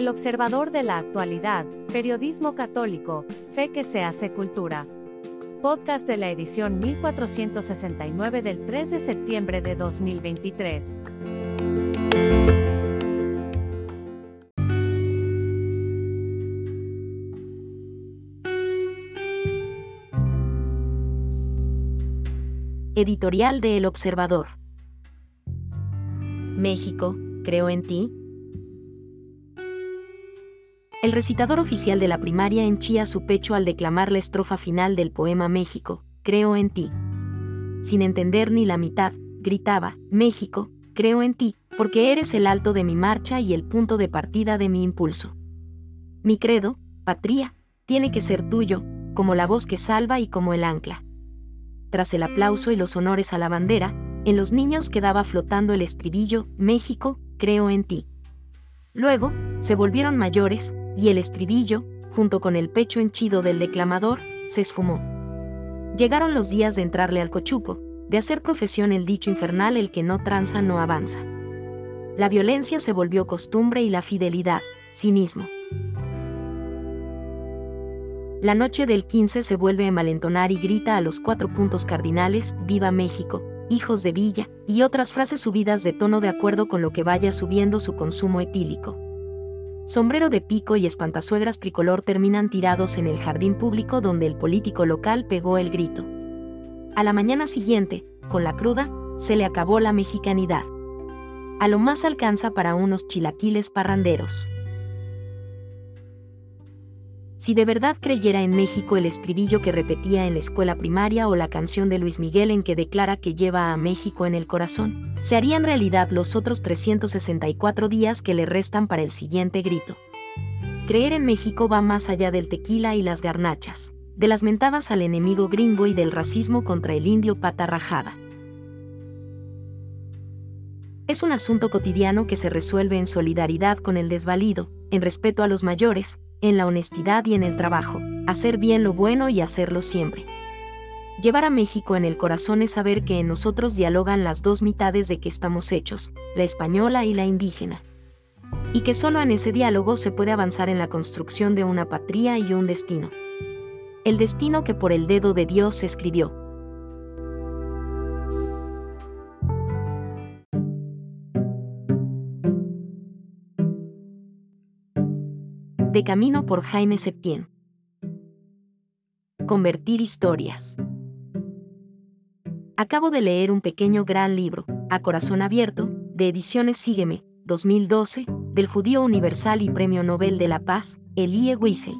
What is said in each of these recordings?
El observador de la actualidad, periodismo católico, fe que se hace cultura. Podcast de la edición 1469 del 3 de septiembre de 2023. Editorial de El Observador. México, creo en ti. El recitador oficial de la primaria henchía su pecho al declamar la estrofa final del poema México, creo en ti. Sin entender ni la mitad, gritaba, México, creo en ti, porque eres el alto de mi marcha y el punto de partida de mi impulso. Mi credo, patria, tiene que ser tuyo, como la voz que salva y como el ancla. Tras el aplauso y los honores a la bandera, en los niños quedaba flotando el estribillo, México, creo en ti. Luego, se volvieron mayores, y el estribillo, junto con el pecho henchido del declamador, se esfumó. Llegaron los días de entrarle al cochupo, de hacer profesión el dicho infernal el que no tranza no avanza. La violencia se volvió costumbre y la fidelidad, cinismo. La noche del 15 se vuelve a malentonar y grita a los cuatro puntos cardinales, Viva México, hijos de Villa, y otras frases subidas de tono de acuerdo con lo que vaya subiendo su consumo etílico. Sombrero de pico y espantazuegras tricolor terminan tirados en el jardín público donde el político local pegó el grito. A la mañana siguiente, con la cruda, se le acabó la mexicanidad. A lo más alcanza para unos chilaquiles parranderos. Si de verdad creyera en México el estribillo que repetía en la escuela primaria o la canción de Luis Miguel en que declara que lleva a México en el corazón, se harían realidad los otros 364 días que le restan para el siguiente grito. Creer en México va más allá del tequila y las garnachas, de las mentadas al enemigo gringo y del racismo contra el indio pata rajada. Es un asunto cotidiano que se resuelve en solidaridad con el desvalido, en respeto a los mayores, en la honestidad y en el trabajo, hacer bien lo bueno y hacerlo siempre. Llevar a México en el corazón es saber que en nosotros dialogan las dos mitades de que estamos hechos, la española y la indígena. Y que solo en ese diálogo se puede avanzar en la construcción de una patria y un destino. El destino que por el dedo de Dios se escribió, De Camino por Jaime Septién. Convertir historias. Acabo de leer un pequeño gran libro, A Corazón Abierto, de Ediciones Sígueme, 2012, del judío universal y premio Nobel de la Paz, Elie Wiesel.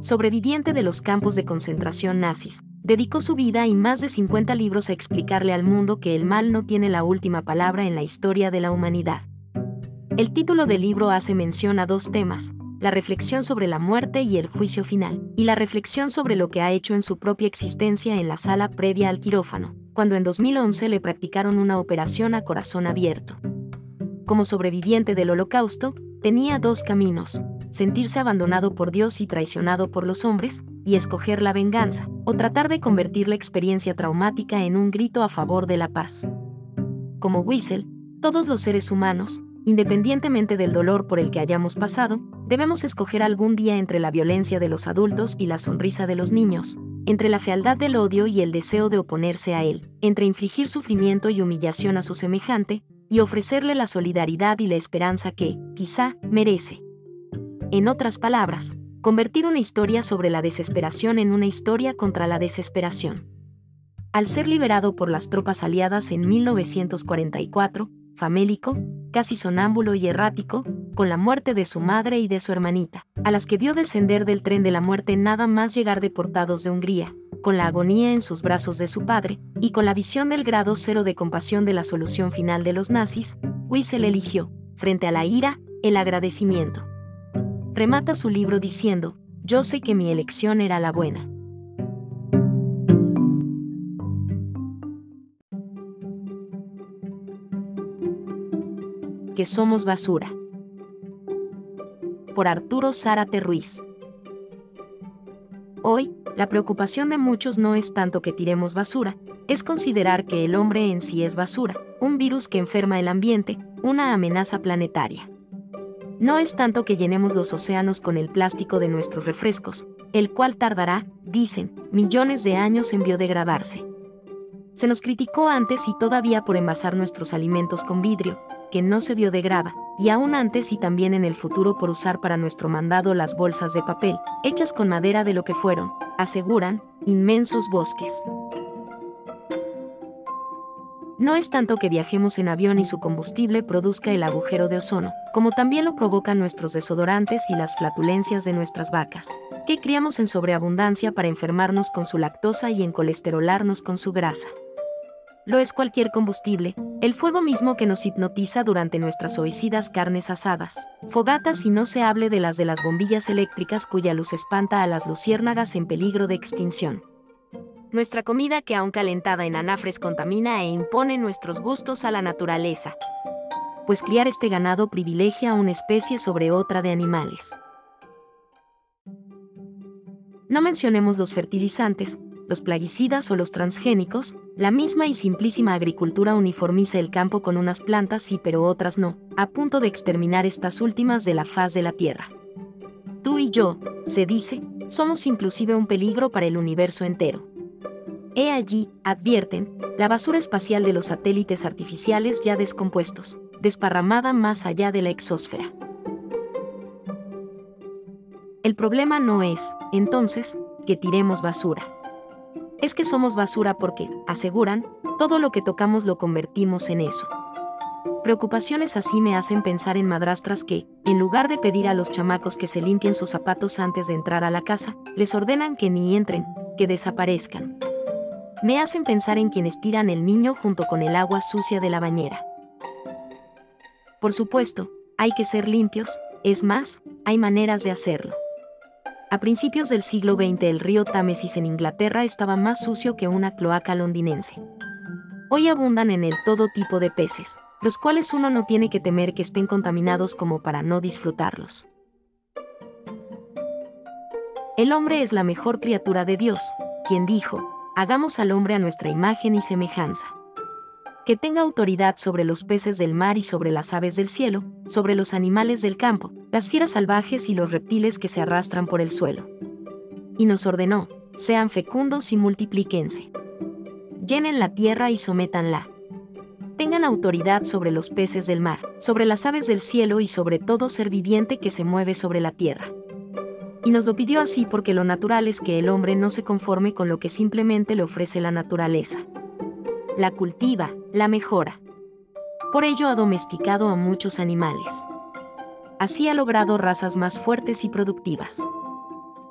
Sobreviviente de los campos de concentración nazis, dedicó su vida y más de 50 libros a explicarle al mundo que el mal no tiene la última palabra en la historia de la humanidad. El título del libro hace mención a dos temas, la reflexión sobre la muerte y el juicio final, y la reflexión sobre lo que ha hecho en su propia existencia en la sala previa al quirófano, cuando en 2011 le practicaron una operación a corazón abierto. Como sobreviviente del holocausto, tenía dos caminos, sentirse abandonado por Dios y traicionado por los hombres, y escoger la venganza, o tratar de convertir la experiencia traumática en un grito a favor de la paz. Como Wiesel, todos los seres humanos, independientemente del dolor por el que hayamos pasado, debemos escoger algún día entre la violencia de los adultos y la sonrisa de los niños, entre la fealdad del odio y el deseo de oponerse a él, entre infligir sufrimiento y humillación a su semejante, y ofrecerle la solidaridad y la esperanza que, quizá, merece. En otras palabras, convertir una historia sobre la desesperación en una historia contra la desesperación. Al ser liberado por las tropas aliadas en 1944, famélico, casi sonámbulo y errático, con la muerte de su madre y de su hermanita, a las que vio descender del tren de la muerte nada más llegar deportados de Hungría, con la agonía en sus brazos de su padre, y con la visión del grado cero de compasión de la solución final de los nazis, Wiesel eligió, frente a la ira, el agradecimiento. Remata su libro diciendo, yo sé que mi elección era la buena. Somos basura por Arturo Zárate Ruiz. Hoy, la preocupación de muchos no es tanto que tiremos basura, es considerar que el hombre en sí es basura, un virus que enferma el ambiente, una amenaza planetaria. No es tanto que llenemos los océanos con el plástico de nuestros refrescos, el cual tardará, dicen, millones de años en biodegradarse. Se nos criticó antes y todavía por envasar nuestros alimentos con vidrio, que no se biodegrada, y aún antes y también en el futuro por usar para nuestro mandado las bolsas de papel, hechas con madera de lo que fueron, aseguran, inmensos bosques. No es tanto que viajemos en avión y su combustible produzca el agujero de ozono, como también lo provocan nuestros desodorantes y las flatulencias de nuestras vacas, que criamos en sobreabundancia para enfermarnos con su lactosa y en colesterolarnos con su grasa. Lo es cualquier combustible, el fuego mismo que nos hipnotiza durante nuestras oicidas carnes asadas, fogatas y no se hable de las de las bombillas eléctricas cuya luz espanta a las luciérnagas en peligro de extinción nuestra comida que aún calentada en anafres contamina e impone nuestros gustos a la naturaleza. Pues criar este ganado privilegia a una especie sobre otra de animales. No mencionemos los fertilizantes, los plaguicidas o los transgénicos, la misma y simplísima agricultura uniformiza el campo con unas plantas sí pero otras no, a punto de exterminar estas últimas de la faz de la Tierra. Tú y yo, se dice, somos inclusive un peligro para el universo entero. He allí, advierten, la basura espacial de los satélites artificiales ya descompuestos, desparramada más allá de la exósfera. El problema no es, entonces, que tiremos basura. Es que somos basura porque, aseguran, todo lo que tocamos lo convertimos en eso. Preocupaciones así me hacen pensar en madrastras que, en lugar de pedir a los chamacos que se limpien sus zapatos antes de entrar a la casa, les ordenan que ni entren, que desaparezcan me hacen pensar en quienes tiran el niño junto con el agua sucia de la bañera. Por supuesto, hay que ser limpios, es más, hay maneras de hacerlo. A principios del siglo XX el río Támesis en Inglaterra estaba más sucio que una cloaca londinense. Hoy abundan en él todo tipo de peces, los cuales uno no tiene que temer que estén contaminados como para no disfrutarlos. El hombre es la mejor criatura de Dios, quien dijo, hagamos al hombre a nuestra imagen y semejanza. Que tenga autoridad sobre los peces del mar y sobre las aves del cielo, sobre los animales del campo, las fieras salvajes y los reptiles que se arrastran por el suelo. Y nos ordenó, sean fecundos y multiplíquense. Llenen la tierra y sométanla. Tengan autoridad sobre los peces del mar, sobre las aves del cielo y sobre todo ser viviente que se mueve sobre la tierra y nos lo pidió así porque lo natural es que el hombre no se conforme con lo que simplemente le ofrece la naturaleza. La cultiva, la mejora. Por ello ha domesticado a muchos animales. Así ha logrado razas más fuertes y productivas.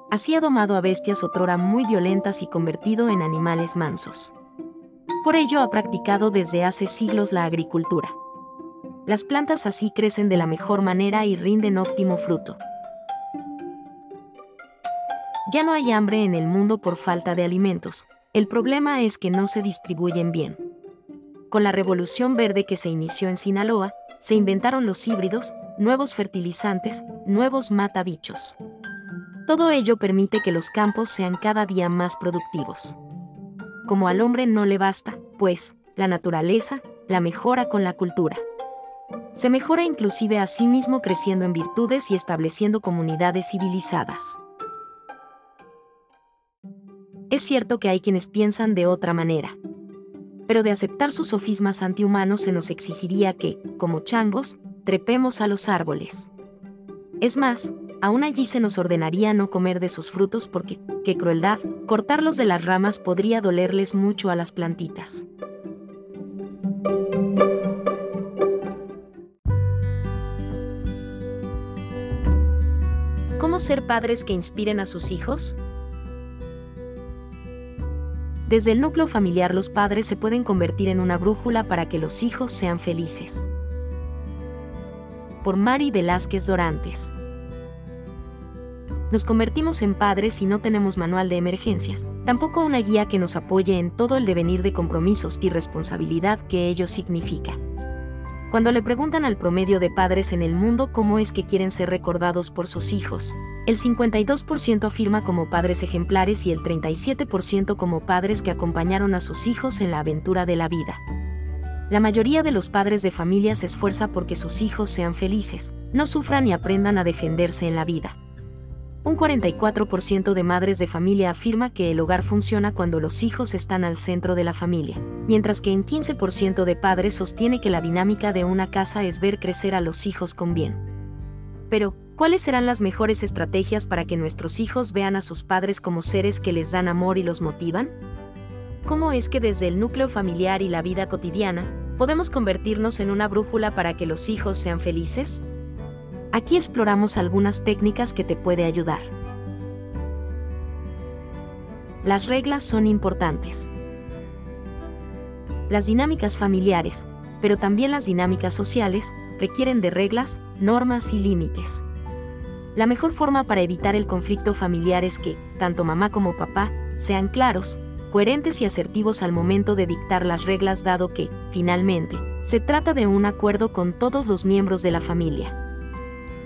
Así ha domado a bestias otrora muy violentas y convertido en animales mansos. Por ello ha practicado desde hace siglos la agricultura. Las plantas así crecen de la mejor manera y rinden óptimo fruto. Ya no hay hambre en el mundo por falta de alimentos, el problema es que no se distribuyen bien. Con la revolución verde que se inició en Sinaloa, se inventaron los híbridos, nuevos fertilizantes, nuevos matabichos. Todo ello permite que los campos sean cada día más productivos. Como al hombre no le basta, pues, la naturaleza, la mejora con la cultura. Se mejora inclusive a sí mismo creciendo en virtudes y estableciendo comunidades civilizadas. Es cierto que hay quienes piensan de otra manera. Pero de aceptar sus sofismas antihumanos se nos exigiría que, como changos, trepemos a los árboles. Es más, aún allí se nos ordenaría no comer de sus frutos porque, qué crueldad, cortarlos de las ramas podría dolerles mucho a las plantitas. ¿Cómo ser padres que inspiren a sus hijos? Desde el núcleo familiar los padres se pueden convertir en una brújula para que los hijos sean felices. Por Mari Velázquez Dorantes. Nos convertimos en padres si no tenemos manual de emergencias, tampoco una guía que nos apoye en todo el devenir de compromisos y responsabilidad que ello significa. Cuando le preguntan al promedio de padres en el mundo cómo es que quieren ser recordados por sus hijos, el 52% afirma como padres ejemplares y el 37% como padres que acompañaron a sus hijos en la aventura de la vida. la mayoría de los padres de familia se esfuerza porque sus hijos sean felices, no sufran y aprendan a defenderse en la vida. Un 44% de madres de familia afirma que el hogar funciona cuando los hijos están al centro de la familia, mientras que en 15% de padres sostiene que la dinámica de una casa es ver crecer a los hijos con bien. Pero, ¿cuáles serán las mejores estrategias para que nuestros hijos vean a sus padres como seres que les dan amor y los motivan? ¿Cómo es que desde el núcleo familiar y la vida cotidiana, podemos convertirnos en una brújula para que los hijos sean felices? Aquí exploramos algunas técnicas que te puede ayudar. Las reglas son importantes. Las dinámicas familiares, pero también las dinámicas sociales, requieren de reglas, normas y límites. La mejor forma para evitar el conflicto familiar es que, tanto mamá como papá, sean claros, coherentes y asertivos al momento de dictar las reglas dado que, finalmente, se trata de un acuerdo con todos los miembros de la familia.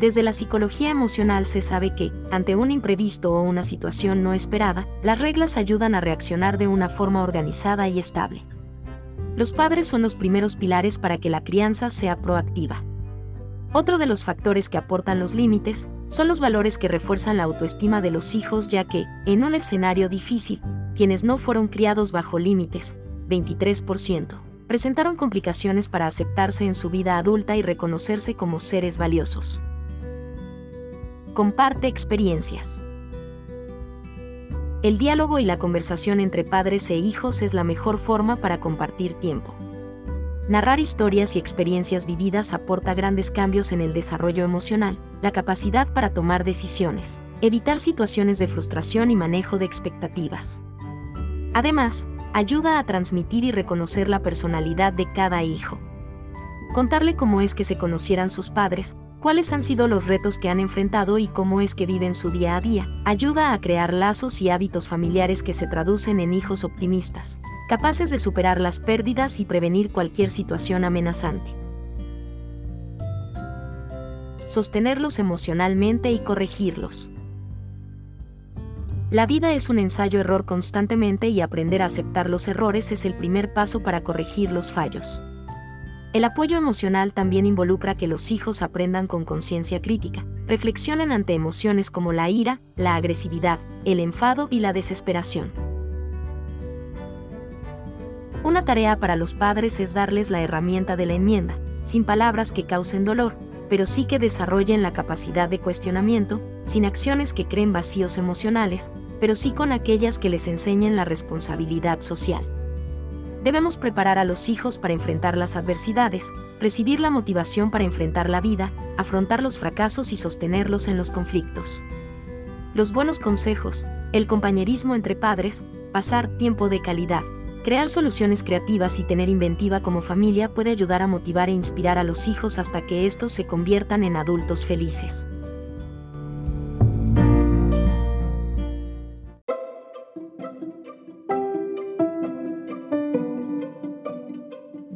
Desde la psicología emocional se sabe que, ante un imprevisto o una situación no esperada, las reglas ayudan a reaccionar de una forma organizada y estable. Los padres son los primeros pilares para que la crianza sea proactiva. Otro de los factores que aportan los límites son los valores que refuerzan la autoestima de los hijos ya que, en un escenario difícil, quienes no fueron criados bajo límites, 23%, presentaron complicaciones para aceptarse en su vida adulta y reconocerse como seres valiosos. Comparte experiencias. El diálogo y la conversación entre padres e hijos es la mejor forma para compartir tiempo. Narrar historias y experiencias vividas aporta grandes cambios en el desarrollo emocional, la capacidad para tomar decisiones, evitar situaciones de frustración y manejo de expectativas. Además, ayuda a transmitir y reconocer la personalidad de cada hijo. Contarle cómo es que se conocieran sus padres, cuáles han sido los retos que han enfrentado y cómo es que viven su día a día. Ayuda a crear lazos y hábitos familiares que se traducen en hijos optimistas, capaces de superar las pérdidas y prevenir cualquier situación amenazante. Sostenerlos emocionalmente y corregirlos. La vida es un ensayo-error constantemente y aprender a aceptar los errores es el primer paso para corregir los fallos. El apoyo emocional también involucra que los hijos aprendan con conciencia crítica, reflexionen ante emociones como la ira, la agresividad, el enfado y la desesperación. Una tarea para los padres es darles la herramienta de la enmienda, sin palabras que causen dolor, pero sí que desarrollen la capacidad de cuestionamiento, sin acciones que creen vacíos emocionales, pero sí con aquellas que les enseñen la responsabilidad social debemos preparar a los hijos para enfrentar las adversidades, recibir la motivación para enfrentar la vida, afrontar los fracasos y sostenerlos en los conflictos. Los buenos consejos, el compañerismo entre padres, pasar tiempo de calidad, crear soluciones creativas y tener inventiva como familia puede ayudar a motivar e inspirar a los hijos hasta que estos se conviertan en adultos felices.